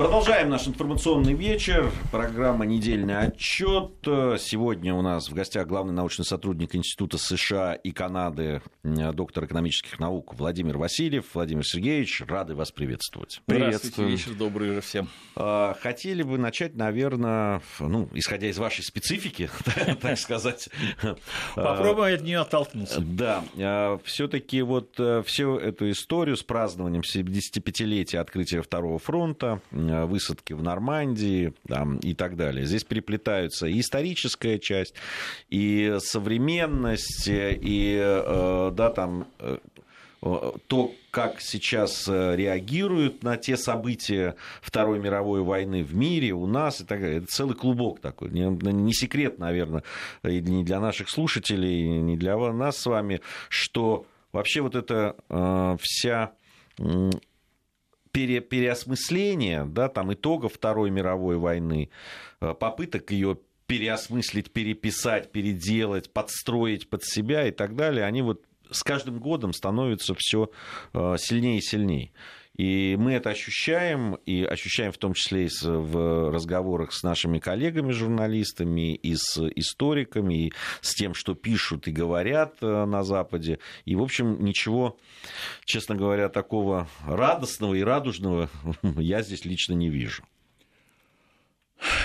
Продолжаем наш информационный вечер. Программа «Недельный отчет». Сегодня у нас в гостях главный научный сотрудник Института США и Канады, доктор экономических наук Владимир Васильев. Владимир Сергеевич, рады вас приветствовать. Приветствую. Вечер добрый же всем. А, хотели бы начать, наверное, ну, исходя из вашей специфики, так сказать. Попробуем от нее оттолкнуться. Да. А, Все-таки вот э, всю эту историю с празднованием 75-летия открытия Второго фронта высадки в Нормандии там, и так далее. Здесь переплетаются и историческая часть, и современность, и э, да, там, э, то, как сейчас реагируют на те события Второй мировой войны в мире, у нас и так далее. Это целый клубок такой. Не, не секрет, наверное, и не для наших слушателей, не для нас с вами, что вообще вот эта э, вся пере, переосмысления да, там, итогов Второй мировой войны, э, попыток ее переосмыслить, переписать, переделать, подстроить под себя и так далее, они вот с каждым годом становятся все э, сильнее и сильнее. И мы это ощущаем, и ощущаем в том числе и в разговорах с нашими коллегами-журналистами, и с историками, и с тем, что пишут и говорят э, на Западе. И, в общем, ничего, честно говоря, такого радостного и радужного я здесь лично не вижу.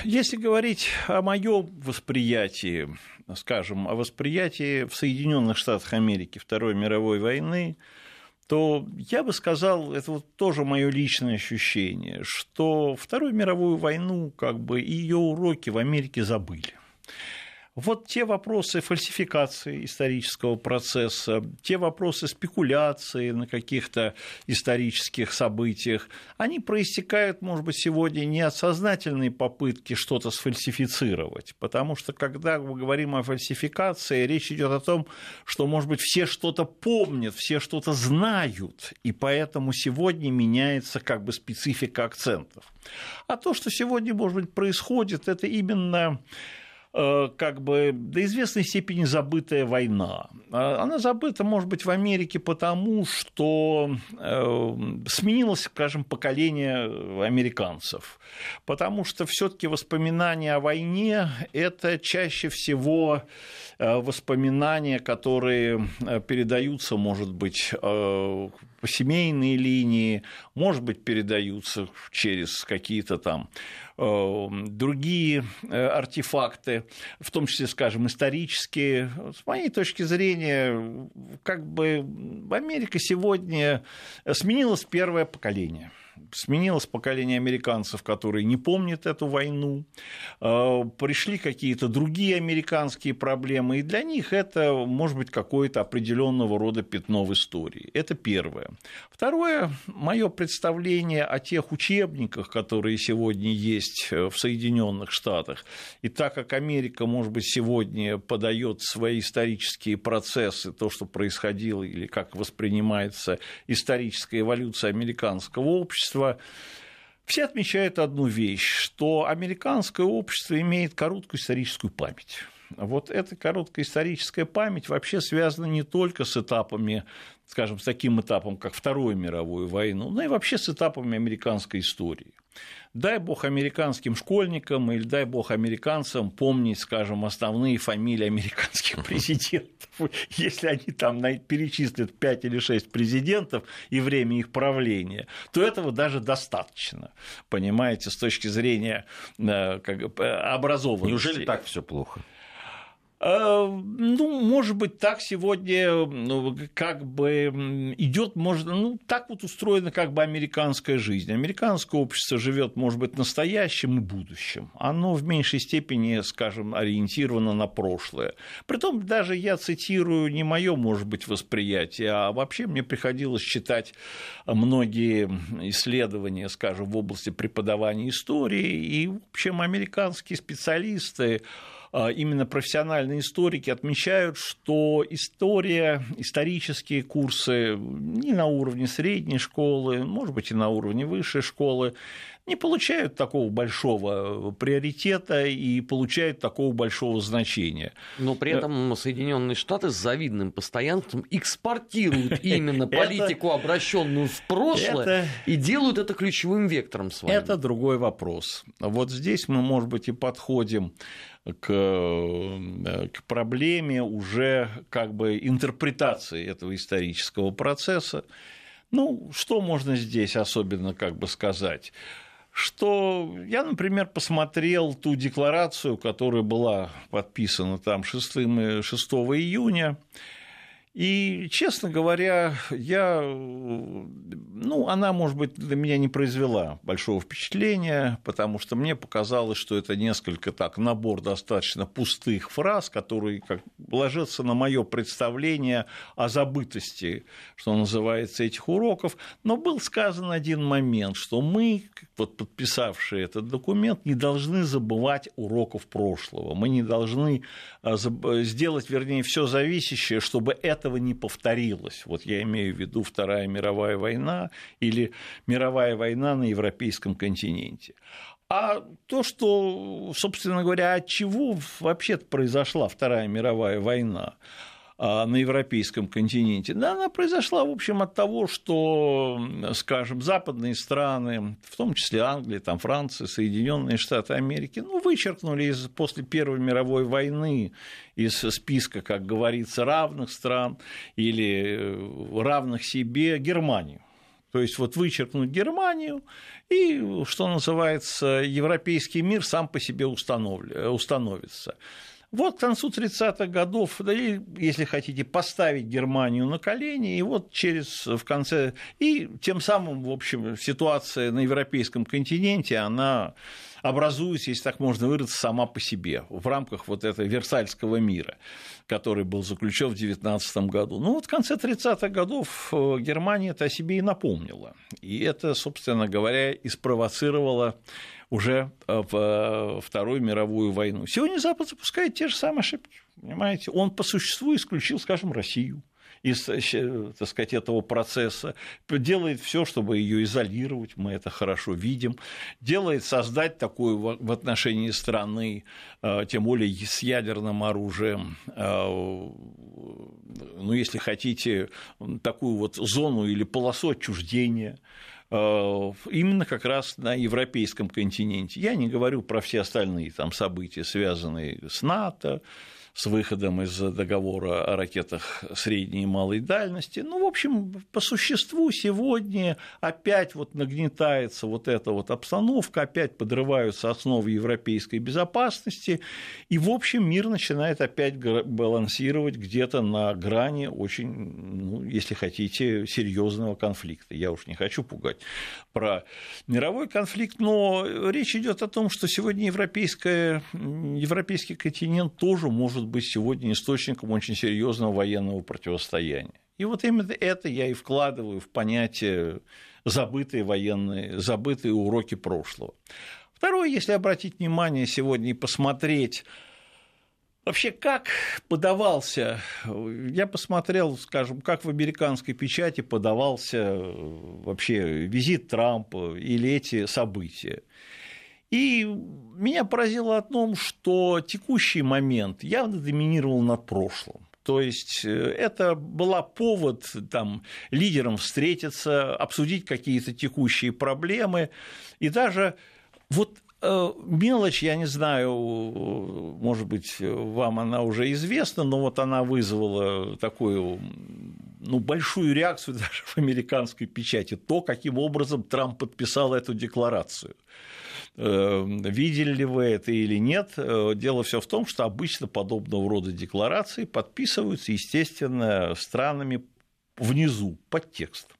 Если говорить о моем восприятии, скажем, о восприятии в Соединенных Штатах Америки Второй мировой войны, то я бы сказал, это вот тоже мое личное ощущение, что Вторую мировую войну, как бы и ее уроки в Америке забыли. Вот те вопросы фальсификации исторического процесса, те вопросы спекуляции на каких-то исторических событиях, они проистекают, может быть, сегодня не от сознательной попытки что-то сфальсифицировать, потому что когда мы говорим о фальсификации, речь идет о том, что, может быть, все что-то помнят, все что-то знают, и поэтому сегодня меняется как бы специфика акцентов. А то, что сегодня, может быть, происходит, это именно как бы до известной степени забытая война. А она забыта, может быть, в Америке потому, что э, сменилось, скажем, поколение американцев. Потому что все-таки воспоминания о войне – это чаще всего э, воспоминания, которые передаются, может быть, по семейной линии, может быть, передаются через какие-то там Э, другие э, артефакты, в том числе, скажем, исторические. С моей точки зрения, как бы Америка сегодня сменилось первое поколение – сменилось поколение американцев, которые не помнят эту войну, э, пришли какие-то другие американские проблемы, и для них это может быть какое-то определенного рода пятно в истории. Это первое. Второе, мое представление о тех учебниках, которые сегодня есть в Соединенных Штатах, и так как Америка, может быть, сегодня подает свои исторические процессы, то, что происходило, или как воспринимается историческая эволюция американского общества, общества, все отмечают одну вещь, что американское общество имеет короткую историческую память. Вот эта короткая историческая память вообще связана не только с этапами, скажем, с таким этапом, как Вторую мировую войну, но и вообще с этапами американской истории. Дай бог американским школьникам или дай бог американцам помнить, скажем, основные фамилии американских президентов. Если они там перечислят 5 или 6 президентов и время их правления, то этого даже достаточно, понимаете, с точки зрения э, как, образованности. Неужели так все плохо? Э, ну, может быть, так сегодня ну, как бы идет, может, ну, так вот устроена как бы американская жизнь. Американское общество живет, может быть, настоящим и будущим. Оно в меньшей степени, скажем, ориентировано на прошлое. Притом даже я цитирую не мое, может быть, восприятие, а вообще мне приходилось читать многие исследования, скажем, в области преподавания истории, и, в общем, американские специалисты именно профессиональные историки отмечают, что история, исторические курсы не на уровне средней школы, может быть, и на уровне высшей школы, не получают такого большого приоритета и получают такого большого значения. Но при этом Соединенные Штаты с завидным постоянством экспортируют именно политику, обращенную в прошлое, и делают это ключевым вектором своим. Это другой вопрос. Вот здесь мы, может быть, и подходим к, к проблеме уже как бы интерпретации этого исторического процесса. Ну, что можно здесь особенно как бы сказать? что я, например, посмотрел ту декларацию, которая была подписана там 6, 6 июня, и, честно говоря, я, ну, она, может быть, для меня не произвела большого впечатления, потому что мне показалось, что это несколько так набор достаточно пустых фраз, которые как, ложатся на мое представление о забытости, что называется, этих уроков. Но был сказан один момент, что мы, вот подписавшие этот документ, не должны забывать уроков прошлого. Мы не должны а, сделать, вернее, все зависящее, чтобы это этого не повторилось. Вот я имею в виду Вторая мировая война или мировая война на европейском континенте. А то, что, собственно говоря, от чего вообще произошла Вторая мировая война, на европейском континенте. Да, она произошла, в общем, от того, что, скажем, западные страны, в том числе Англия, там, Франция, Соединенные Штаты Америки, ну, вычеркнули из, после Первой мировой войны из списка, как говорится, равных стран или э, равных себе Германию. То есть вот вычеркнуть Германию, и, что называется, европейский мир сам по себе установится. Вот к концу 30-х годов, да и, если хотите, поставить Германию на колени, и вот через в конце... И тем самым, в общем, ситуация на европейском континенте, она образуется, если так можно выразиться, сама по себе в рамках вот этого Версальского мира, который был заключен в 19 году. Ну вот в конце 30-х годов э, Германия это о себе и напомнила. И это, собственно говоря, и спровоцировало уже э, в э, Вторую мировую войну. Сегодня Запад запускает те же самые ошибки. Понимаете? Он по существу исключил, скажем, Россию из э, так сказать, этого процесса, делает все, чтобы ее изолировать, мы это хорошо видим, делает создать такую в отношении страны, тем более с ядерным оружием, ну, если хотите, такую вот зону или полосу отчуждения, именно как раз на европейском континенте. Я не говорю про все остальные там события, связанные с НАТО, с выходом из договора о ракетах средней и малой дальности. Ну, в общем, по существу сегодня опять вот нагнетается вот эта вот обстановка, опять подрываются основы европейской безопасности, и, в общем, мир начинает опять балансировать где-то на грани очень, ну, если хотите, серьезного конфликта. Я уж не хочу пугать про мировой конфликт, но речь идет о том, что сегодня европейская, европейский континент тоже может может быть сегодня источником очень серьезного военного противостояния. И вот именно это я и вкладываю в понятие забытые военные, забытые уроки прошлого. Второе, если обратить внимание сегодня и посмотреть, Вообще, как подавался, я посмотрел, скажем, как в американской печати подавался вообще визит Трампа или эти события. И меня поразило о том, что текущий момент явно доминировал над прошлым. То есть э, это была повод там, лидерам встретиться, обсудить какие-то текущие проблемы. И даже вот э, мелочь, я не знаю, может быть, вам она уже известна, но вот она вызвала такую ну, большую реакцию даже в американской печати, то, каким образом Трамп подписал эту декларацию. Эм, видели ли вы это или нет. Э, дело все в том, что обычно подобного рода декларации подписываются, естественно, странами внизу, под текст.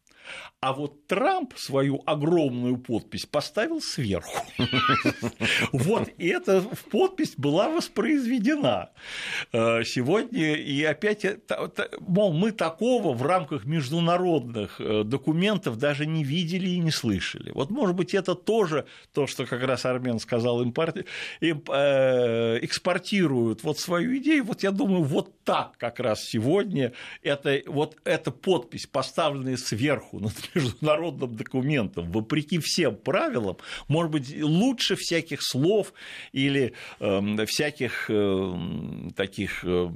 А вот Трамп свою огромную подпись поставил сверху. Вот эта подпись была воспроизведена э, сегодня. И опять, мол, мы такого в рамках международных э, документов даже не видели и не слышали. Вот, может быть, это тоже то, что как раз Армен сказал, э, экспортируют вот свою идею. Вот я думаю, вот так как раз сегодня это, вот эта подпись, поставленная сверху над международным документом, вопреки всем правилам, может быть, лучше всяких слов или э, всяких э, таких, э,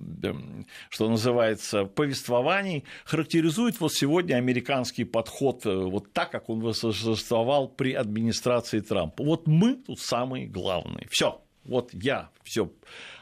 что называется, повествований, характеризует вот сегодня американский подход э, вот так, как он существовал при администрации Трампа. Вот мы тут самые главные. Все. Вот я все.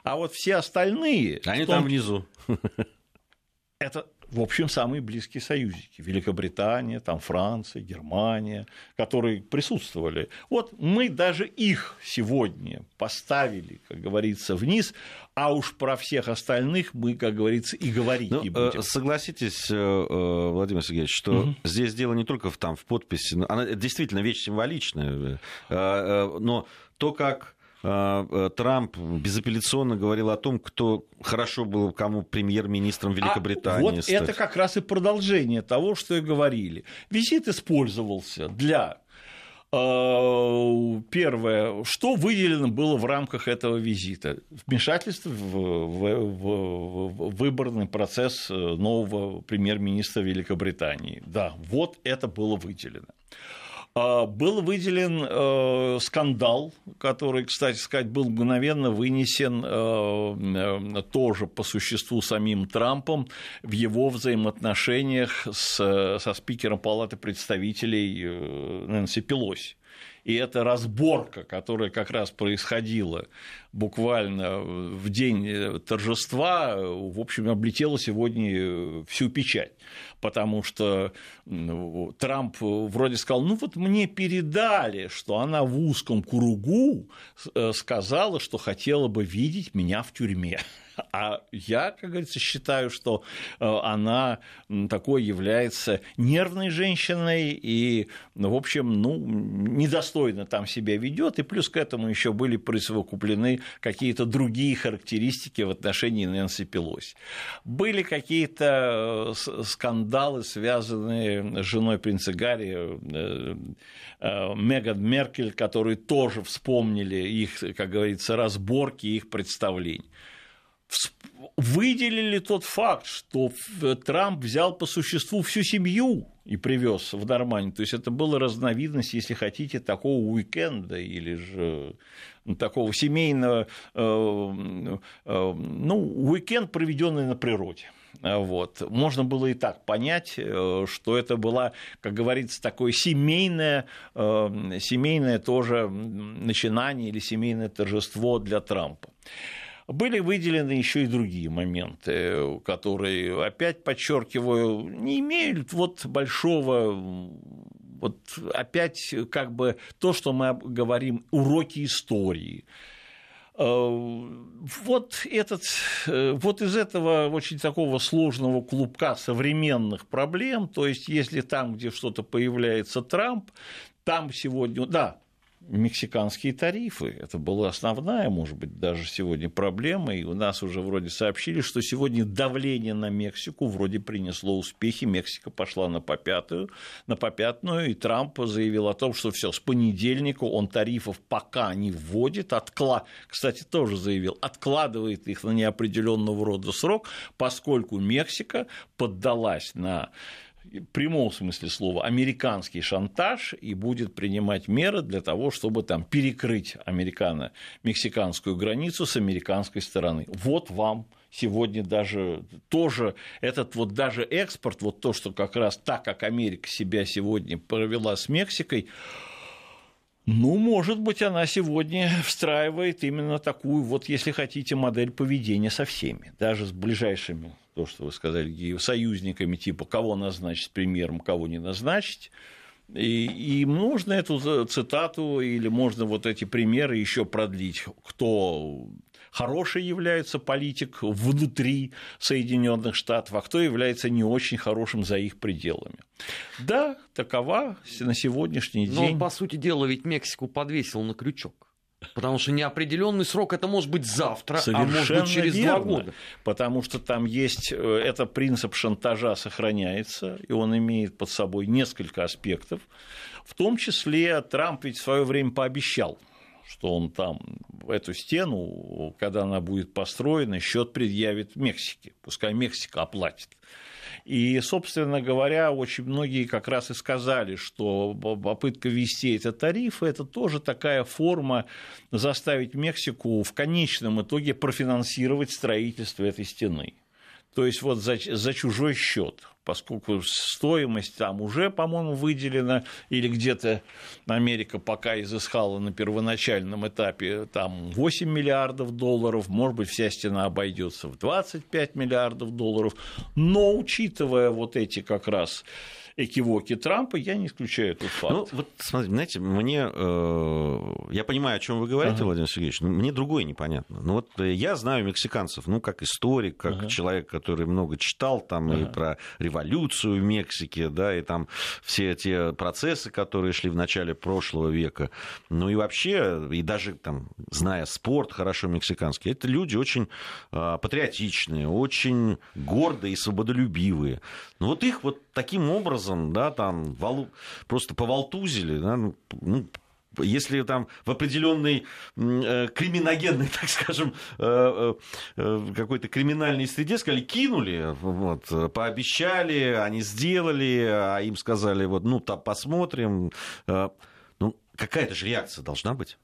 А вот все остальные... Они том... там внизу. Это в общем, самые близкие союзники. Великобритания, там Франция, Германия, которые присутствовали. Вот мы даже их сегодня поставили, как говорится, вниз, а уж про всех остальных мы, как говорится, и говорить ну, не будем. Согласитесь, э, э, Владимир Сергеевич, что угу. здесь дело не только в, там, в подписи, она действительно вещь символичная, э, но то, как э, Трамп безапелляционно говорил о том, кто хорошо был кому премьер-министром Великобритании. А вот стать. это как раз и продолжение того, что и говорили. Визит использовался для э, Первое, что выделено было в рамках этого визита? Вмешательство в, в, в, в выборный процесс нового премьер-министра Великобритании. Да, вот это было выделено. А, был выделен э, скандал, который, кстати сказать, был мгновенно вынесен э, э, тоже по существу самим Трампом в его взаимоотношениях со спикером Палаты представителей Нэнси Пелоси. И эта разборка, которая как раз происходила буквально в день торжества, в общем, облетела сегодня всю печать потому что Трамп вроде сказал, ну вот мне передали, что она в узком кругу э, сказала, что хотела бы видеть меня в тюрьме. А я, как говорится, считаю, что э, она такой является нервной женщиной и, в общем, ну, недостойно там себя ведет. И плюс к этому еще были присовокуплены какие-то другие характеристики в отношении Нэнси Пелоси. Были какие-то э, скандалы связанные с женой принца Гарри, э, Меган Меркель, которые тоже вспомнили их, как говорится, разборки, их представлений выделили тот факт, что Трамп взял по существу всю семью и привез в Нормандию. То есть это была разновидность, если хотите, такого уикенда или же такого семейного, э, ну, уикенд, проведенный на природе. Вот. Можно было и так понять, э, что это была, как говорится, такое семейное, э, семейное тоже начинание или семейное торжество для Трампа. Были выделены еще и другие моменты, которые, опять подчеркиваю, не имеют вот большого вот опять как бы то, что мы говорим, уроки истории. Э, вот, этот, э, вот из этого очень такого сложного клубка современных проблем, то есть если там, где что-то появляется Трамп, там сегодня, да, мексиканские тарифы. Это была основная, может быть, даже сегодня проблема. И у нас уже вроде сообщили, что сегодня давление на Мексику вроде принесло успехи. Мексика пошла на попятую, на попятную, и Трамп заявил о том, что все, с понедельника он тарифов пока не вводит. Откла... Кстати, тоже заявил, откладывает их на неопределенного рода срок, поскольку Мексика поддалась на прямом смысле слова американский шантаж и будет принимать меры для того, чтобы там перекрыть американо-мексиканскую границу с американской стороны. Вот вам сегодня даже тоже этот вот даже экспорт, вот то, что как раз так, как Америка себя сегодня провела с Мексикой, ну, может быть, она сегодня встраивает именно такую, вот, если хотите, модель поведения со всеми, даже с ближайшими то, что вы сказали, союзниками, типа кого назначить премьером, кого не назначить. И, и можно эту цитату или можно вот эти примеры еще продлить, кто хороший является политик внутри Соединенных Штатов, а кто является не очень хорошим за их пределами. Да, такова на сегодняшний Но, день. Но, по сути дела, ведь Мексику подвесил на крючок. Потому что неопределенный срок это может быть завтра, Совершенно а может быть через верно, два года. Потому что там есть, э, это принцип шантажа сохраняется, и он имеет под собой несколько аспектов. В том числе Трамп ведь в свое время пообещал что он там эту стену, когда она будет построена, счет предъявит Мексике. Пускай Мексика оплатит. И, собственно говоря, очень многие как раз и сказали, что попытка ввести эти тарифы – это тоже такая форма заставить Мексику в конечном итоге профинансировать строительство этой стены. То есть вот за, за чужой счет поскольку стоимость там уже, по-моему, выделена, или где-то Америка пока изыскала на первоначальном этапе там 8 миллиардов долларов, может быть, вся стена обойдется в 25 миллиардов долларов, но учитывая вот эти как раз экивоки Трампа, я не исключаю этот факт. Ну, вот смотрите, знаете, мне... Э, я понимаю, о чем вы говорите, ага. Владимир Сергеевич, но мне другое непонятно. Ну, вот э, я знаю мексиканцев, ну, как историк, как ага. человек, который много читал там ага. и про революцию в Мексике, да, и там все те процессы, которые шли в начале прошлого века. Ну, и вообще, и даже там, зная спорт хорошо мексиканский, это люди очень э, патриотичные, очень гордые и свободолюбивые. Ну, вот их вот таким образом образом, да, там валу, просто повалтузили, да, ну, ну если там в определенной э, криминогенной, так скажем, э, э, какой-то криминальной среде сказали, кинули, вот, пообещали, они сделали, а им сказали, вот, ну, там посмотрим. Э, ну, какая-то же реакция должна быть.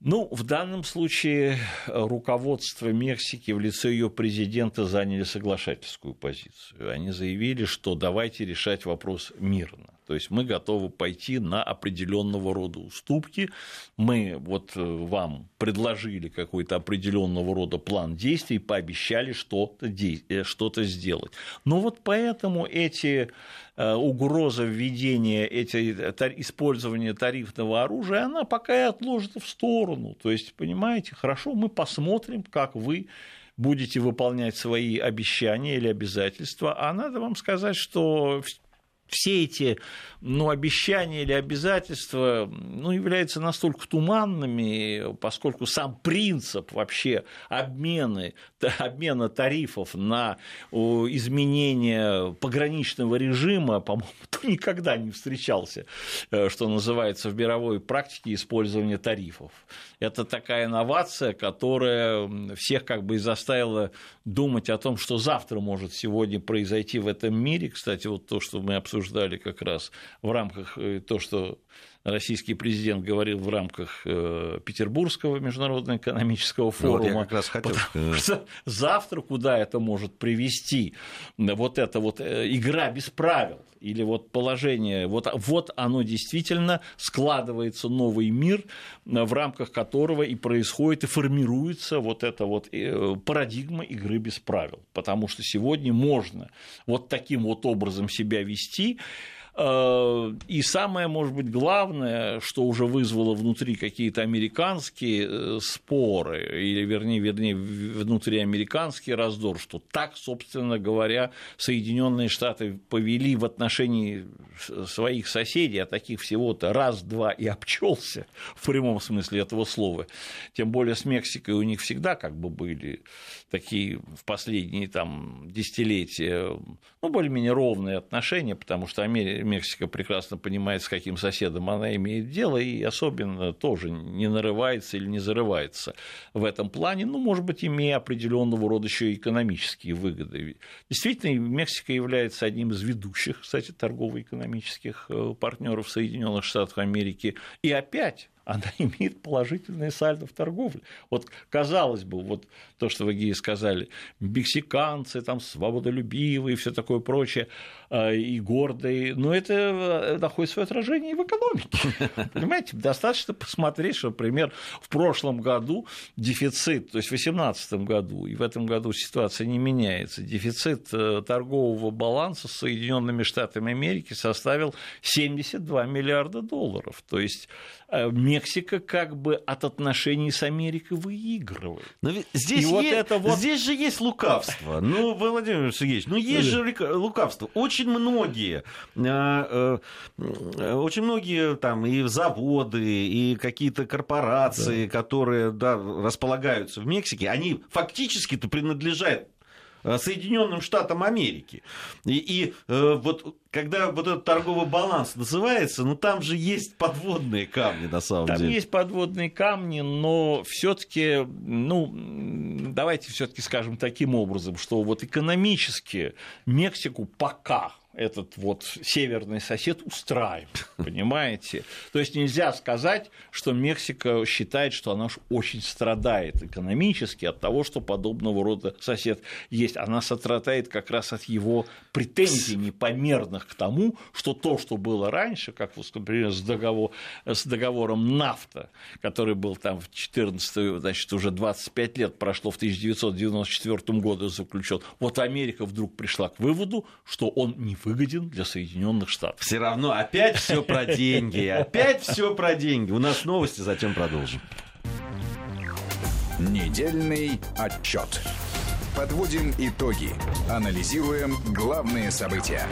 Ну, в данном случае э, руководство Мексики в лице ее президента заняли соглашательскую позицию. Они заявили, что давайте решать вопрос мирно. То есть мы готовы пойти на определенного рода уступки. Мы вот э, вам предложили какой-то определенного рода план действий, пообещали что-то, э, что-то сделать. Но вот поэтому эти Э, угроза введения эти, использования тарифного оружия, она пока и отложена в сторону. То есть, понимаете, хорошо, мы посмотрим, как вы будете выполнять свои обещания или обязательства, а надо вам сказать, что все эти ну, обещания или обязательства ну, являются настолько туманными, поскольку сам принцип вообще обмены, обмена тарифов на изменение пограничного режима, по-моему, никогда не встречался, э, что называется в мировой практике использования тарифов. Это такая инновация, которая всех как бы и заставила думать о том, что завтра может сегодня произойти в этом мире. Кстати, вот то, что мы обсуждали как раз в рамках э, то, что российский президент говорил в рамках э, Петербургского международного экономического форума. Ну, вот я как раз хотел. Потому что завтра куда это может привести? Вот эта вот э, игра без правил или вот положение, вот, вот оно действительно складывается новый мир, в рамках которого и происходит, и формируется вот эта вот парадигма игры без правил. Потому что сегодня можно вот таким вот образом себя вести, Э, и самое, может быть, главное, что уже вызвало внутри какие-то американские э, споры, или, вернее, вернее, внутриамериканский раздор, что так, собственно говоря, Соединенные Штаты повели в отношении своих соседей, а таких всего-то раз-два и обчелся в прямом смысле этого слова. Тем более с Мексикой у них всегда как бы были такие в последние там, десятилетия ну, более-менее ровные отношения, потому что Мексика прекрасно понимает, с каким соседом она имеет дело, и особенно тоже не нарывается или не зарывается в этом плане, ну, может быть, имея определенного рода еще экономические выгоды. Действительно, Мексика является одним из ведущих, кстати, торгово-экономических э, партнеров Соединенных Штатов Америки. И опять она имеет положительное сальдо в торговле. Вот казалось бы, вот то, что вы, Геи, сказали, мексиканцы там свободолюбивые и все такое прочее, а, и гордые, но это э, находит свое отражение и в экономике. Понимаете, достаточно посмотреть, что, например, в прошлом году дефицит, то есть в 2018 году, и в этом году ситуация не меняется, дефицит э, торгового баланса с Соединенными Штатами Америки составил 72 миллиарда долларов. То есть Э, Мексика как бы от отношений с Америкой выигрывает. Но здесь, и вот есть, это вот... здесь же есть лукавство. Ну, Владимир Сергеевич, ну есть же лукавство. Очень многие, э, э, очень многие там и заводы, и какие-то корпорации, да. которые да, располагаются в Мексике, они фактически-то принадлежат Э, Соединенным Штатам Америки. И, и э, вот когда вот этот торговый баланс называется, ну там же есть подводные камни на самом там деле. Там есть подводные камни, но все-таки, ну, давайте все-таки скажем таким образом, что вот экономически Мексику пока этот вот северный сосед устраивает, понимаете? То есть нельзя сказать, что Мексика считает, что она очень страдает экономически от того, что подобного рода сосед есть. Она страдает как раз от его претензий непомерных к тому, что то, что было раньше, как, например, с, договор, с договором нафта, который был там в 14 значит, уже 25 лет прошло, в 1994 году заключен, вот Америка вдруг пришла к выводу, что он не выгоден для Соединенных Штатов. Все равно опять все про деньги, опять все про деньги. У нас новости, затем продолжим. Недельный отчет. Подводим итоги. Анализируем главные события.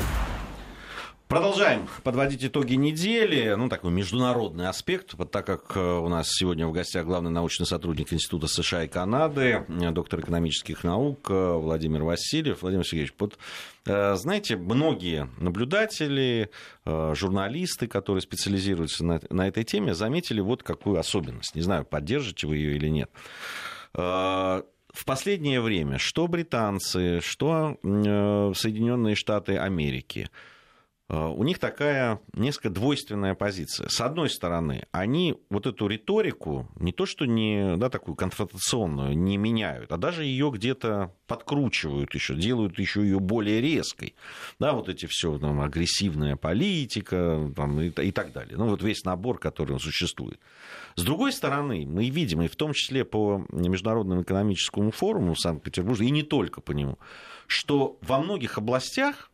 Продолжаем подводить итоги недели. Ну, такой международный аспект, вот так как э, у нас сегодня в гостях главный научный сотрудник Института США и Канады, э, доктор экономических наук э, Владимир Васильев. Владимир Сергеевич, вот, знаете, многие наблюдатели, журналисты, которые специализируются на, на этой теме, заметили вот какую особенность. Не знаю, поддержите вы ее или нет в последнее время что британцы, что Соединенные Штаты Америки – у них такая несколько двойственная позиция. С одной стороны, они вот эту риторику не то что не да, такую конфронтационную не меняют, а даже ее где-то подкручивают еще, делают еще ее более резкой. Да, вот эти все там, агрессивная политика там, и, и так далее. Ну, вот весь набор, который существует. С другой стороны, мы видим, и в том числе по Международному экономическому форуму в Санкт-Петербурге, и не только по нему, что во многих областях Э,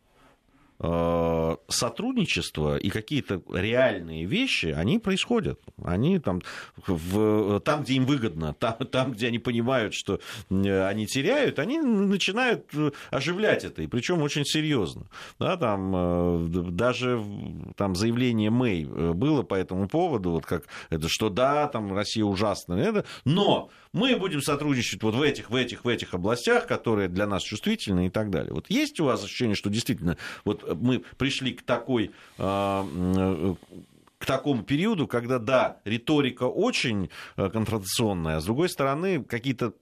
сотрудничество и какие-то реальные вещи, они происходят. Они там, в, там где им выгодно, там, там, где они понимают, что они теряют, они начинают э, оживлять это, и причем очень серьезно. Да, там, э, даже там, заявление Мэй было по этому поводу, вот как это, что да, там Россия ужасная, это, но мы будем сотрудничать вот в этих, в этих, в этих областях, которые для нас чувствительны и так далее. Вот есть у вас ощущение, что действительно вот мы пришли к такой а, к такому периоду, когда, да, риторика очень э, конфронтационная, а с другой стороны, какие-то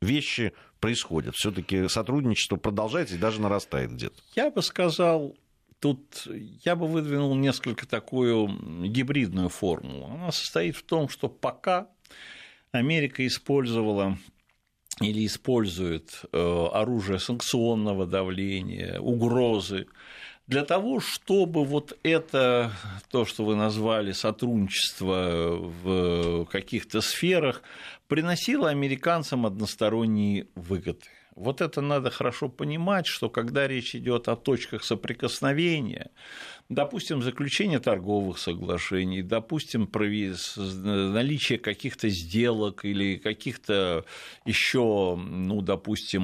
вещи происходят. Все-таки сотрудничество продолжается и даже нарастает где-то. Я бы сказал, тут я бы выдвинул несколько такую гибридную формулу. Она состоит в том, что пока Америка использовала или использует э, оружие санкционного давления, угрозы, для того, чтобы вот это, то, что вы назвали сотрудничество в каких-то сферах, приносило американцам односторонние выгоды. Вот это надо хорошо понимать, что когда речь идет о точках соприкосновения, допустим, заключение торговых соглашений, допустим, наличие каких-то сделок или каких-то еще, ну, допустим,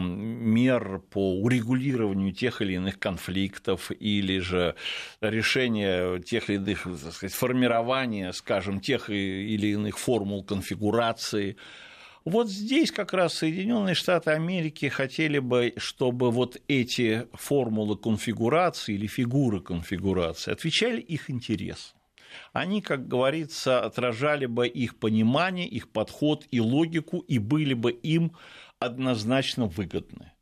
мер по урегулированию тех или иных конфликтов или же решение тех или иных, так сказать, формирования, скажем, тех или иных формул конфигурации, вот здесь как раз Соединенные Штаты Америки хотели бы, чтобы вот эти формулы конфигурации или фигуры конфигурации отвечали их интересам они, как говорится, отражали бы их понимание, их подход и логику и были бы им однозначно выгодны.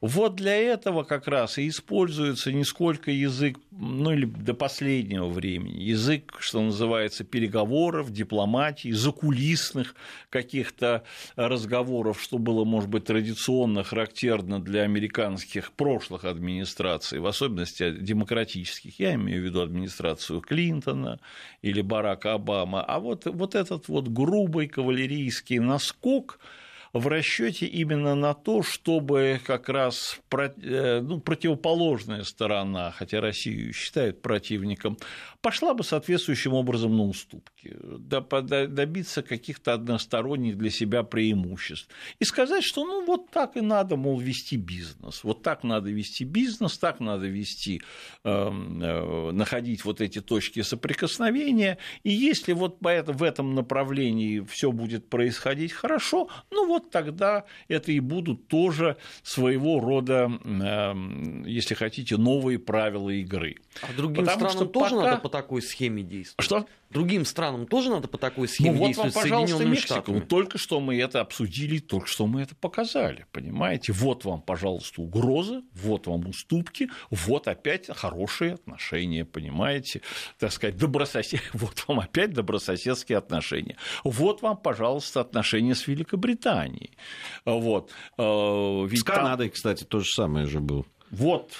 Вот для этого как раз и используется не сколько язык, ну или до последнего времени, язык, что называется, переговоров, дипломатии, закулисных каких-то разговоров, что было, может быть, традиционно характерно для американских прошлых администраций, в особенности демократических. Я имею в виду администрацию Клинтона или Барака Обама. А вот, вот этот вот грубый кавалерийский наскок – в расчете именно на то, чтобы как раз э, ну, противоположная сторона, хотя Россию считают противником, пошла бы соответствующим образом на уступки, добиться каких-то односторонних для себя преимуществ. И сказать, что ну вот так и надо, мол, вести бизнес. Вот так надо вести бизнес, так надо вести, эм, э, находить вот эти точки соприкосновения. И если вот в этом направлении все будет происходить хорошо, ну вот тогда это и будут тоже своего рода, эм, если хотите, новые правила игры. А другим Потому странам тоже пока... надо по такой схеме действовать? Что? Другим странам тоже надо по такой схеме ну, вот действовать вам, пожалуйста, Мексика. Штатами? Только что мы это обсудили, только что мы это показали, понимаете? Вот вам, пожалуйста, угрозы, вот вам уступки, вот опять хорошие отношения, понимаете? Так сказать, добрососед... вот вам опять добрососедские отношения. Вот вам, пожалуйста, отношения с Великобританией. Вот. Э, ведь с Канадой, там... кстати, то же самое же было. Вот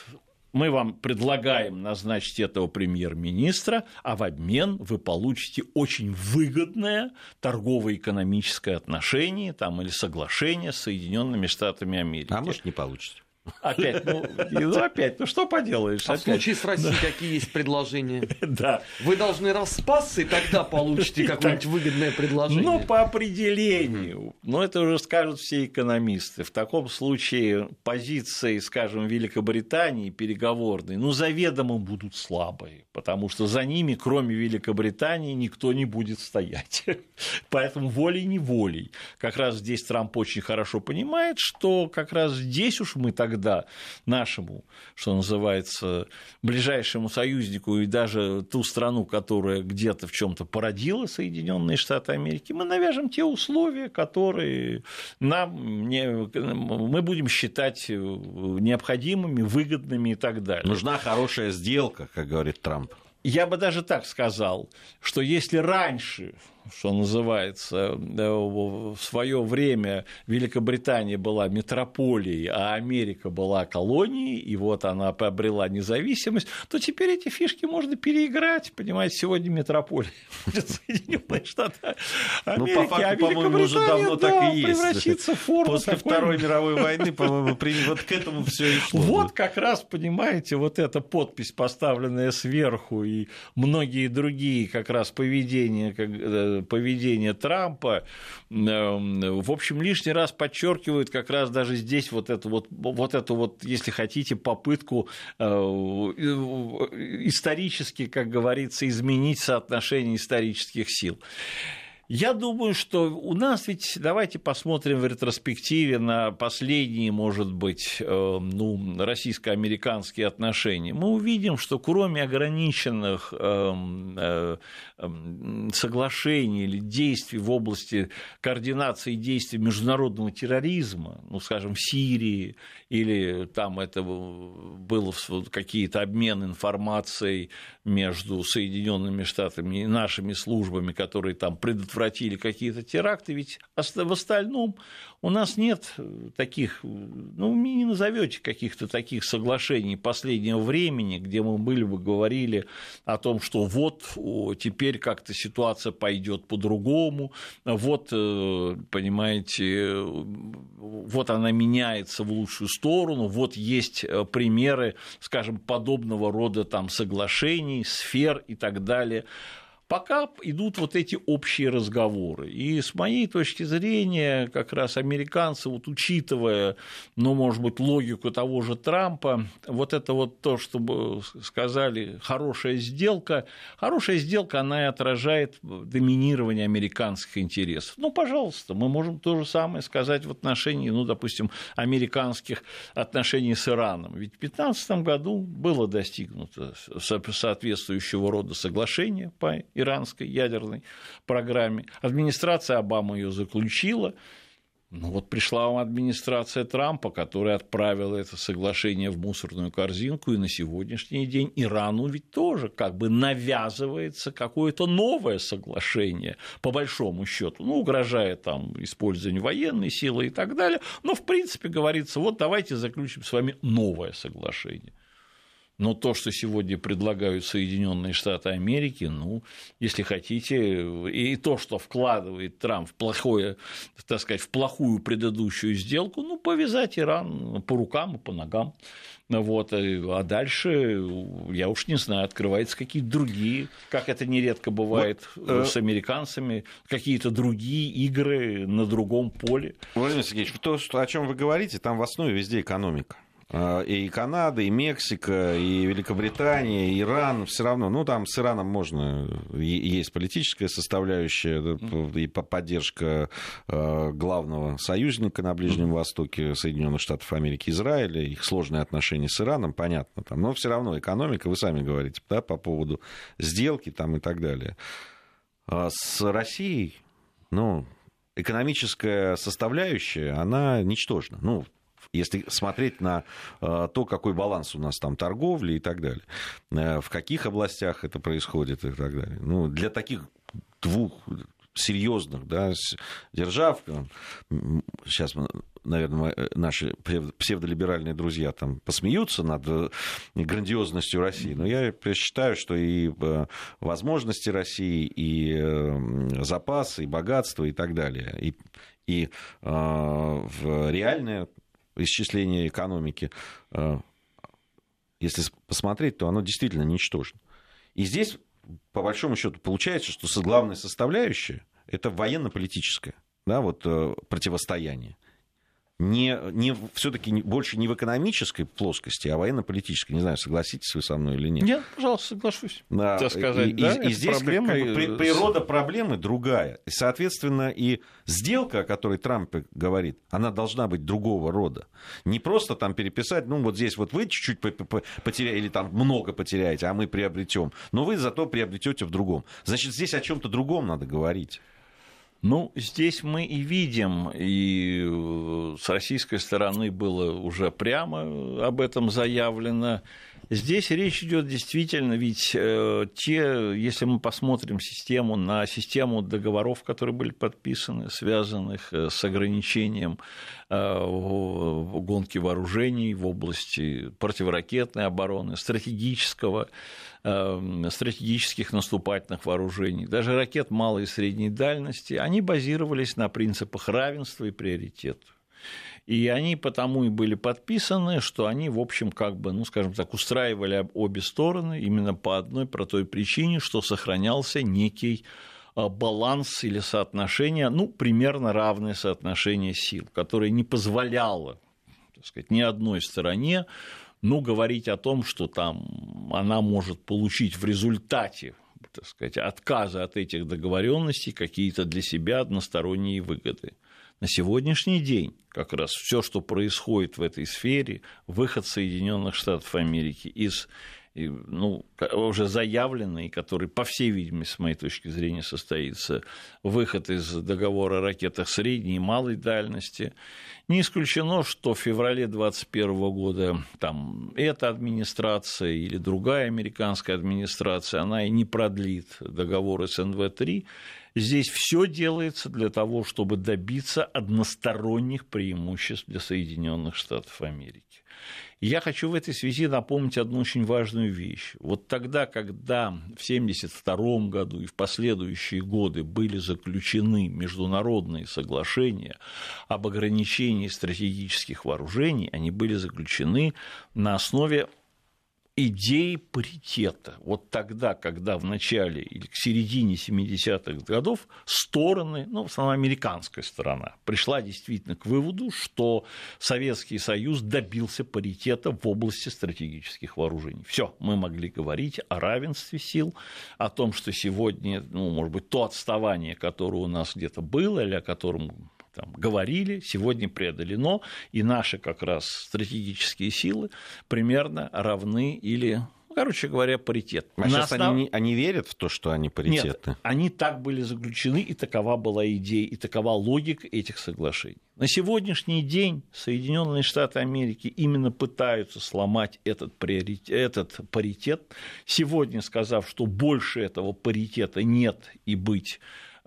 мы вам предлагаем назначить этого премьер-министра, а в обмен вы получите очень выгодное торгово-экономическое отношение там, или соглашение с Соединенными Штатами Америки. А может, не получите. Опять, ну, ну опять, ну что поделаешь? А опять. в случае с Россией да. какие есть предложения? Да. Вы должны распасться, и тогда получите какое-нибудь выгодное предложение. Ну, по определению. Но это уже скажут все экономисты. В таком случае позиции, скажем, Великобритании переговорные, ну, заведомо будут слабые, потому что за ними, кроме Великобритании, никто не будет стоять. Поэтому волей-неволей. Как раз здесь Трамп очень хорошо понимает, что как раз здесь уж мы тогда тогда нашему, что называется, ближайшему союзнику и даже ту страну, которая где-то в чем-то породила Соединенные Штаты Америки, мы навяжем те условия, которые нам не, мы будем считать необходимыми, выгодными и так далее. Нужна хорошая сделка, как говорит Трамп. Я бы даже так сказал, что если раньше что называется, в свое время Великобритания была метрополией, а Америка была колонией, и вот она приобрела независимость, то теперь эти фишки можно переиграть. Понимаете, сегодня метрополия будет Соединенные Штаты Америки, ну, по факту, а по-моему, уже давно да, так и есть. превратится в форму После такой... Второй мировой войны, по-моему, вот к этому все и шло. Вот как раз, понимаете, вот эта подпись, поставленная сверху, и многие другие как раз поведения, как э, поведение Трампа, эм, в общем, лишний раз подчеркивают как раз даже здесь вот эту вот, вот эту вот, если хотите, попытку э, исторически, как говорится, изменить соотношение исторических сил. Я думаю, что у нас ведь, давайте посмотрим в ретроспективе на последние, может быть, э, ну, российско-американские отношения. Мы увидим, что кроме ограниченных э, эм, соглашений или действий в области координации действий международного терроризма, ну, скажем, в Сирии, или там это было какие-то обмен информацией между Соединенными Штатами и нашими службами, которые там предотвратили какие-то теракты, ведь в остальном у нас нет таких, ну, вы не назовете каких-то таких соглашений последнего времени, где мы были бы говорили о том, что вот теперь как-то ситуация пойдет по-другому, вот, э, понимаете, вот она меняется в лучшую сторону, вот есть э, примеры, скажем, подобного рода там соглашений, сфер и так далее. Пока идут вот эти общие разговоры. И с моей точки зрения, как раз американцы, вот учитывая, ну, может быть, логику того же Трампа, вот это вот то, что сказали, хорошая сделка, хорошая сделка, она и отражает доминирование американских интересов. Ну, пожалуйста, мы можем то же самое сказать в отношении, ну, допустим, американских отношений с Ираном. Ведь в 2015 году было достигнуто соответствующего рода соглашение по иранской ядерной программе. Администрация Обамы ее заключила. Ну вот пришла вам администрация Трампа, которая отправила это соглашение в мусорную корзинку, и на сегодняшний день Ирану ведь тоже как бы навязывается какое-то новое соглашение, по большому счету, ну, угрожает там использование военной силы и так далее, но в принципе говорится, вот давайте заключим с вами новое соглашение. Но то, что сегодня предлагают Соединенные Штаты Америки, ну, если хотите, и то, что вкладывает Трамп в плохое, так сказать, в плохую предыдущую сделку, ну, повязать Иран по рукам и по ногам. Вот, а дальше, я уж не знаю, открываются какие-то другие, как это нередко бывает вот, э, с американцами, какие-то другие игры на другом поле. Владимир Сергеевич, то, о чем вы говорите, там в основе везде экономика. А, и Канада, и Мексика, и Великобритания, и Иран, все равно, ну там с Ираном можно, есть политическая составляющая, и поддержка а, главного союзника на Ближнем Востоке, Соединенных Штатов Америки, Израиля, их сложные отношения с Ираном, понятно, там, но все равно экономика, вы сами говорите, да, по поводу сделки там и так далее. А с Россией, ну, экономическая составляющая, она ничтожна. Ну, если смотреть на э, то, какой баланс у нас там торговли и так далее, э, в каких областях это происходит и так далее. Ну, для таких двух серьезных да, держав, сейчас наверное, наши псевдолиберальные друзья там посмеются над э, грандиозностью России, но я считаю, что и возможности России, и запасы, и богатство, и так далее, и, и в реальное исчисления экономики, э, если посмотреть, то оно действительно ничтожно. И здесь, по большому счету, получается, что главная составляющая – это военно-политическое да, вот, э, противостояние не, не, все-таки больше не в экономической плоскости, а военно-политической. Не знаю, согласитесь вы со мной или нет. Нет, пожалуйста, соглашусь. Да, сказать, и, да, и, и здесь проблема... как, бы, природа проблемы другая. И, соответственно, и сделка, о которой Трамп говорит, она должна быть другого рода. Не просто там переписать, ну вот здесь вот вы чуть-чуть потеряете, или там много потеряете, а мы приобретем. Но вы зато приобретете в другом. Значит, здесь о чем-то другом надо говорить. Ну, здесь мы и видим, и э, с российской стороны было уже прямо об этом заявлено. Здесь речь идет действительно, ведь э, те, если мы посмотрим систему на систему договоров, которые были подписаны, связанных э, с ограничением гонки вооружений в области противоракетной обороны, стратегического стратегических наступательных вооружений, даже ракет малой и средней дальности, они базировались на принципах равенства и приоритета. И они потому и были подписаны, что они, в общем, как бы, ну, скажем так, устраивали обе стороны именно по одной про той причине, что сохранялся некий э, баланс или соотношение, ну, примерно равное соотношение сил, которое не позволяло, так сказать, ни одной стороне ну, говорить о том, что там она может получить в результате так сказать, отказа от этих договоренностей какие-то для себя односторонние выгоды. На сегодняшний день как раз все, что происходит в этой сфере, выход Соединенных Штатов Америки из ну, уже заявленный, который, по всей видимости, с моей точки зрения, состоится, выход из договора о ракетах средней и малой дальности. Не исключено, что в феврале 2021 года там, эта администрация или другая американская администрация, она и не продлит договор СНВ-3. Здесь все делается для того, чтобы добиться односторонних преимуществ для Соединенных Штатов Америки. Я хочу в этой связи напомнить одну очень важную вещь. Вот тогда, когда в 1972 году и в последующие годы были заключены международные соглашения об ограничении стратегических вооружений, они были заключены на основе идеи паритета. Вот тогда, когда в начале или к середине 70-х годов стороны, ну, в основном американская сторона, пришла действительно к выводу, что Советский Союз добился паритета в области стратегических вооружений. Все, мы могли говорить о равенстве сил, о том, что сегодня, ну, может быть, то отставание, которое у нас где-то было, или о котором там, говорили, сегодня преодолено, и наши как раз стратегические силы примерно равны или короче говоря, паритет. А На сейчас основ... они, они верят в то, что они паритетны? Нет, они так были заключены, и такова была идея, и такова логика этих соглашений. На сегодняшний день Соединенные Штаты Америки именно пытаются сломать этот, приоритет, этот паритет, сегодня сказав, что больше этого паритета нет и быть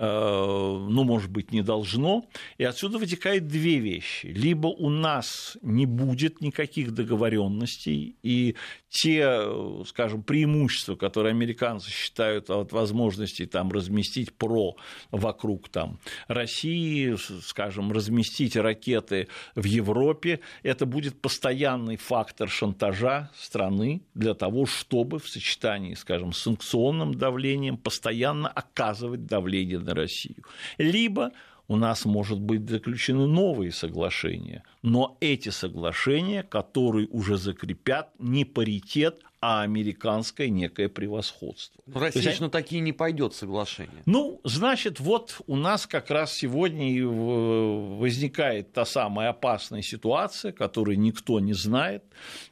ну, может быть, не должно. И отсюда вытекает две вещи. Либо у нас не будет никаких договоренностей, и те, скажем, преимущества, которые американцы считают от возможности там, разместить ПРО вокруг там, России, скажем, разместить ракеты в Европе, это будет постоянный фактор шантажа страны для того, чтобы в сочетании, скажем, с санкционным давлением постоянно оказывать давление на Россию. Либо у нас, может быть, заключены новые соглашения, но эти соглашения, которые уже закрепят не паритет, а американское некое превосходство. Но Россия есть, на такие не пойдет соглашение. Ну, значит, вот у нас как раз сегодня и возникает та самая опасная ситуация, которую никто не знает,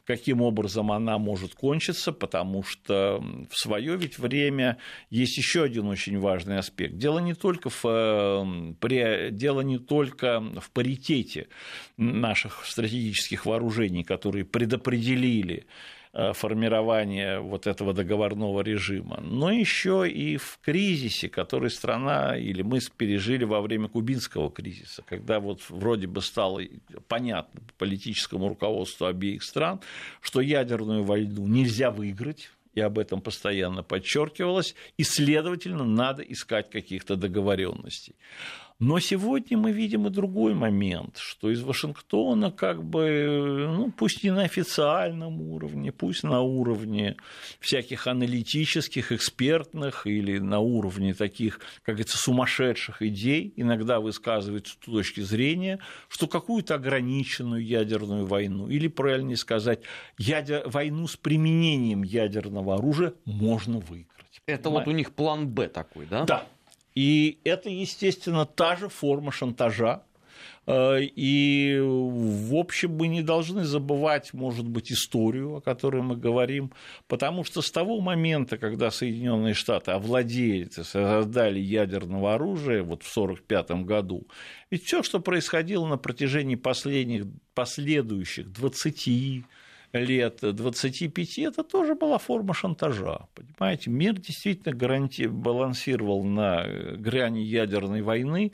каким образом она может кончиться, потому что в свое ведь время есть еще один очень важный аспект. Дело не только в, дело не только в паритете наших стратегических вооружений, которые предопределили формирования вот этого договорного режима, но еще и в кризисе, который страна или мы пережили во время кубинского кризиса, когда вот вроде бы стало понятно политическому руководству обеих стран, что ядерную войну нельзя выиграть, и об этом постоянно подчеркивалось, и, следовательно, надо искать каких-то договоренностей. Но сегодня мы видим и другой момент, что из Вашингтона как бы, ну, пусть не на официальном уровне, пусть на уровне всяких аналитических, экспертных или на уровне таких, как говорится, сумасшедших идей, иногда высказывается точки зрения, что какую-то ограниченную ядерную войну, или, правильнее сказать, ядер... войну с применением ядерного оружия можно выиграть. Это вот у них план Б такой, да? Да, и это, естественно, та же форма шантажа, э, и, в общем, мы не должны забывать, может быть, историю, о которой мы говорим, потому что с того момента, когда Соединенные Штаты овладели, создали ядерного оружия вот в 1945 году, ведь все, что происходило на протяжении последних, последующих 20 лет 25, это тоже была форма шантажа. Понимаете, мир действительно гаранти... балансировал на грани ядерной войны,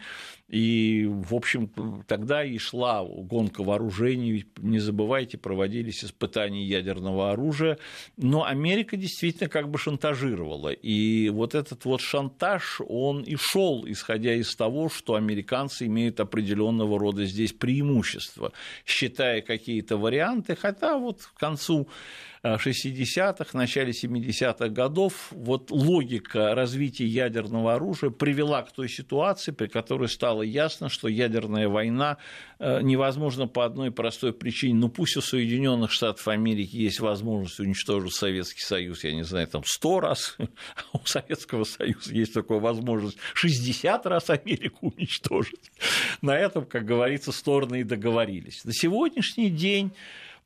и, в общем, тогда и шла гонка вооружений, не забывайте, проводились испытания ядерного оружия, но Америка действительно как бы шантажировала. И вот этот вот шантаж, он и шел, исходя из того, что американцы имеют определенного рода здесь преимущества, считая какие-то варианты, хотя вот к концу 60-х, начале 70-х годов вот логика развития ядерного оружия привела к той ситуации, при которой стало ясно, что ядерная война э, невозможна по одной простой причине. Ну пусть у Соединенных Штатов Америки есть возможность уничтожить Советский Союз, я не знаю, там 100 раз, а у Советского Союза есть такая возможность 60 раз Америку уничтожить. На этом, как говорится, стороны и договорились. На сегодняшний день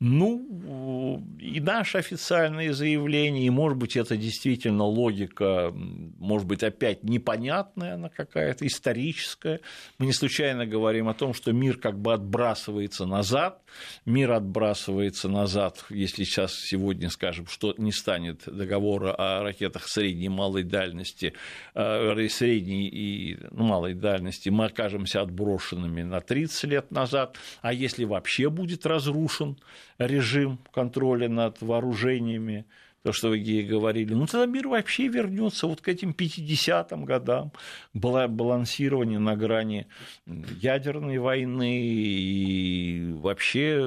ну, и наши официальные заявления, и, может быть, это действительно логика, может быть, опять непонятная она какая-то, историческая. Мы не случайно говорим о том, что мир как бы отбрасывается назад, мир отбрасывается назад, если сейчас сегодня скажем, что не станет договора о ракетах средней и малой дальности, э, средней и ну, малой дальности, мы окажемся отброшенными на 30 лет назад, а если вообще будет разрушен режим контроля над вооружениями, то, что вы говорили, ну тогда мир вообще вернется вот к этим 50-м годам, было балансирование на грани ядерной войны, и вообще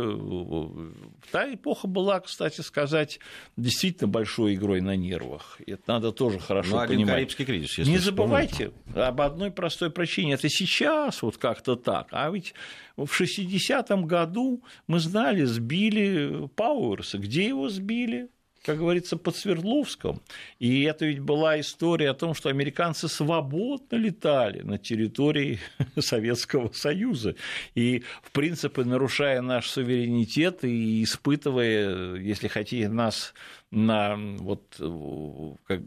та эпоха была, кстати сказать, действительно большой игрой на нервах. Это надо тоже хорошо ну, понимать. Карибский кризис, если Не забывайте об одной простой причине. Это сейчас вот как-то так, а ведь в 60-м году мы знали, сбили Пауэрса. Где его сбили? Как говорится, под Свердловском. И это ведь была история о том, что американцы свободно летали на территории Советского Союза. И, в принципе, нарушая наш суверенитет и испытывая, если хотите, нас на, вот, как,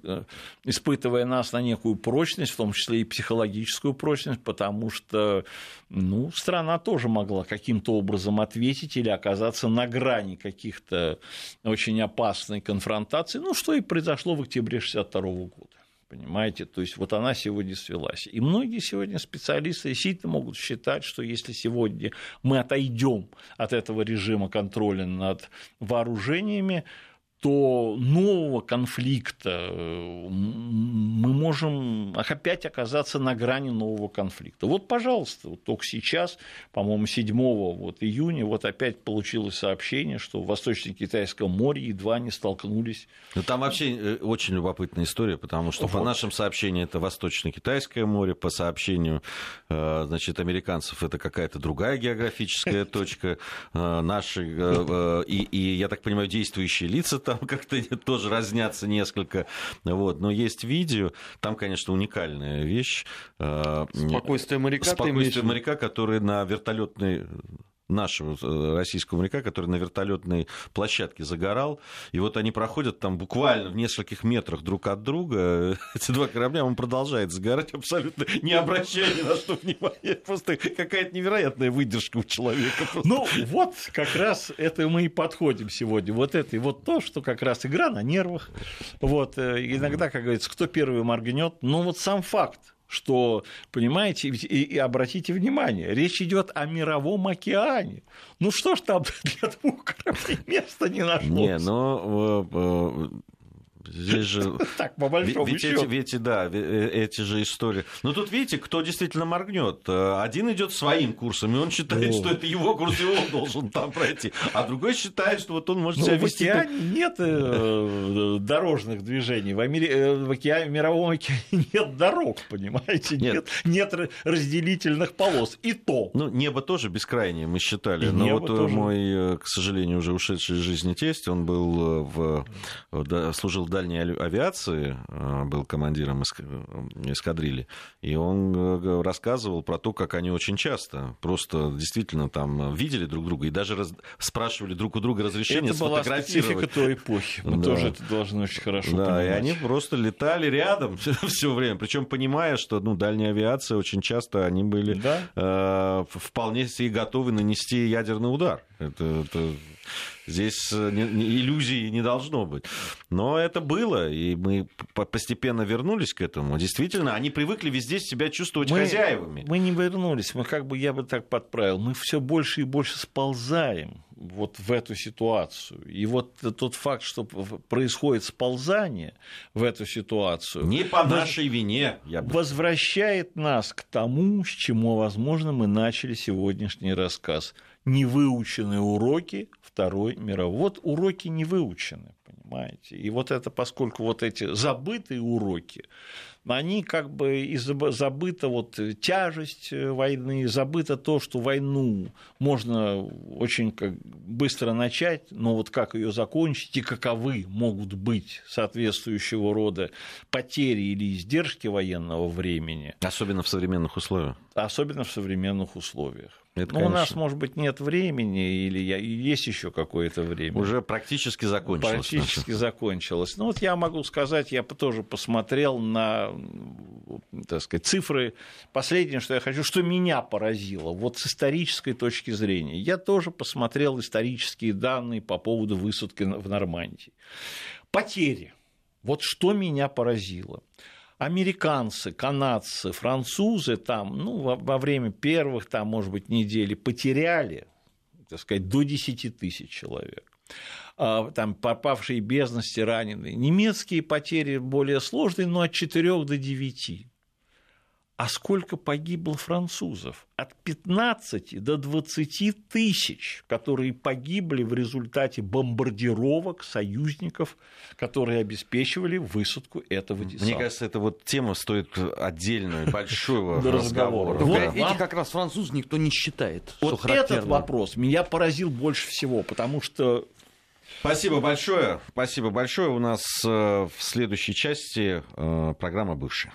испытывая нас на некую прочность, в том числе и психологическую прочность, потому что ну, страна тоже могла каким-то образом ответить или оказаться на грани каких-то очень опасной конфронтации, ну, что и произошло в октябре 1962 года. Понимаете, то есть вот она сегодня свелась. И многие сегодня специалисты действительно могут считать, что если сегодня мы отойдем от этого режима контроля над вооружениями, то нового конфликта э, мы можем опять оказаться на грани нового конфликта. Вот, пожалуйста, вот только сейчас, по-моему, 7 вот июня, вот опять получилось сообщение, что в Восточно-Китайском море едва не столкнулись. Ну, там вообще э, очень любопытная история, потому что вот. по нашим сообщениям это Восточно-Китайское море, по сообщению э, значит, американцев это какая-то другая географическая точка, наши, и, я так понимаю, действующие лица там как-то тоже разнятся несколько. Вот. Но есть видео, там, конечно, уникальная вещь. Э, Спокойствие моряка. Спокойствие моряка, который на вертолетной нашего э, российского моряка, который на вертолетной площадке загорал. И вот они проходят там буквально в нескольких метрах друг от друга. Эти два корабля, он продолжает загорать, абсолютно не обращая ни на что внимания. Просто какая-то невероятная выдержка у человека. Просто. Ну, вот как раз это мы и подходим сегодня. Вот это и вот то, что как раз игра на нервах. Вот э, иногда, как говорится, кто первый моргнет. Ну, вот сам факт что, понимаете, и, и обратите внимание, речь идет о мировом океане. Ну что ж там для двух кораблей места не нашлось? Не, но э, э, Здесь же... Так, по большому ведь счету. Эти, ведь, да, э, эти же истории. Но тут, видите, кто действительно моргнет. Э, один идет своим курсом, и он считает, О. что это его курс, и он должен там пройти. А другой считает, что вот он может Но себя в вести... океане нет э, дорожных движений. В, Амери... в, океане, в мировом океане нет дорог, понимаете? Нет. нет. Нет разделительных полос. И то. Ну, небо тоже бескрайнее, мы считали. И Но вот тоже... мой, к сожалению, уже ушедший из жизни тесть, он был в... служил в дальней авиации, э, был командиром э, эскадрильи, и он э, рассказывал про то, как они очень часто просто действительно там видели друг друга и даже раз... спрашивали друг у друга разрешения это сфотографировать. была той эпохи, мы да. тоже это должны очень хорошо да, понимать. и они просто летали рядом все время, причем понимая, что ну, дальняя авиация очень часто они были да? э, вполне себе готовы нанести ядерный удар. Это, это Здесь э, иллюзий не должно быть. Но это было, и мы постепенно вернулись к этому. Действительно, они привыкли везде себя чувствовать мы, хозяевами. Мы не вернулись, мы как бы, я бы так подправил, мы все больше и больше сползаем вот в эту ситуацию. И вот тот факт, что происходит сползание в эту ситуацию... Не по нашей вине. Я бы... Возвращает нас к тому, с чему, возможно, мы начали сегодняшний рассказ. Невыученные уроки Второй мировой. Вот уроки не выучены, понимаете. И вот это, поскольку вот эти забытые уроки, они как бы и забыта вот тяжесть войны, забыто то, что войну можно очень как быстро начать, но вот как ее закончить и каковы могут быть соответствующего рода потери или издержки военного времени. Особенно в современных условиях. Особенно в современных условиях. Это, ну, конечно... у нас, может быть, нет времени, или есть еще какое-то время. Уже практически закончилось. Практически значит. закончилось. Ну, вот я могу сказать, я тоже посмотрел на, так сказать, цифры. Последнее, что я хочу, что меня поразило, вот с исторической точки зрения. Я тоже посмотрел исторические данные по поводу высадки в Нормандии. Потери. Вот что меня поразило американцы, канадцы, французы там, ну, во, во время первых, там, может быть, недели потеряли, так сказать, до 10 тысяч человек а, там попавшие без ности раненые. Немецкие потери более сложные, но от 4 до 9. А сколько погибло французов? От 15 до 20 тысяч, которые погибли в результате бомбардировок союзников, которые обеспечивали высадку этого десанта. Мне кажется, эта вот тема стоит отдельного большого разговора. Эти как раз французы никто не считает. Вот этот вопрос меня поразил больше всего, потому что Спасибо большое. Спасибо большое. У нас э, в следующей части э, программа «Бывшая».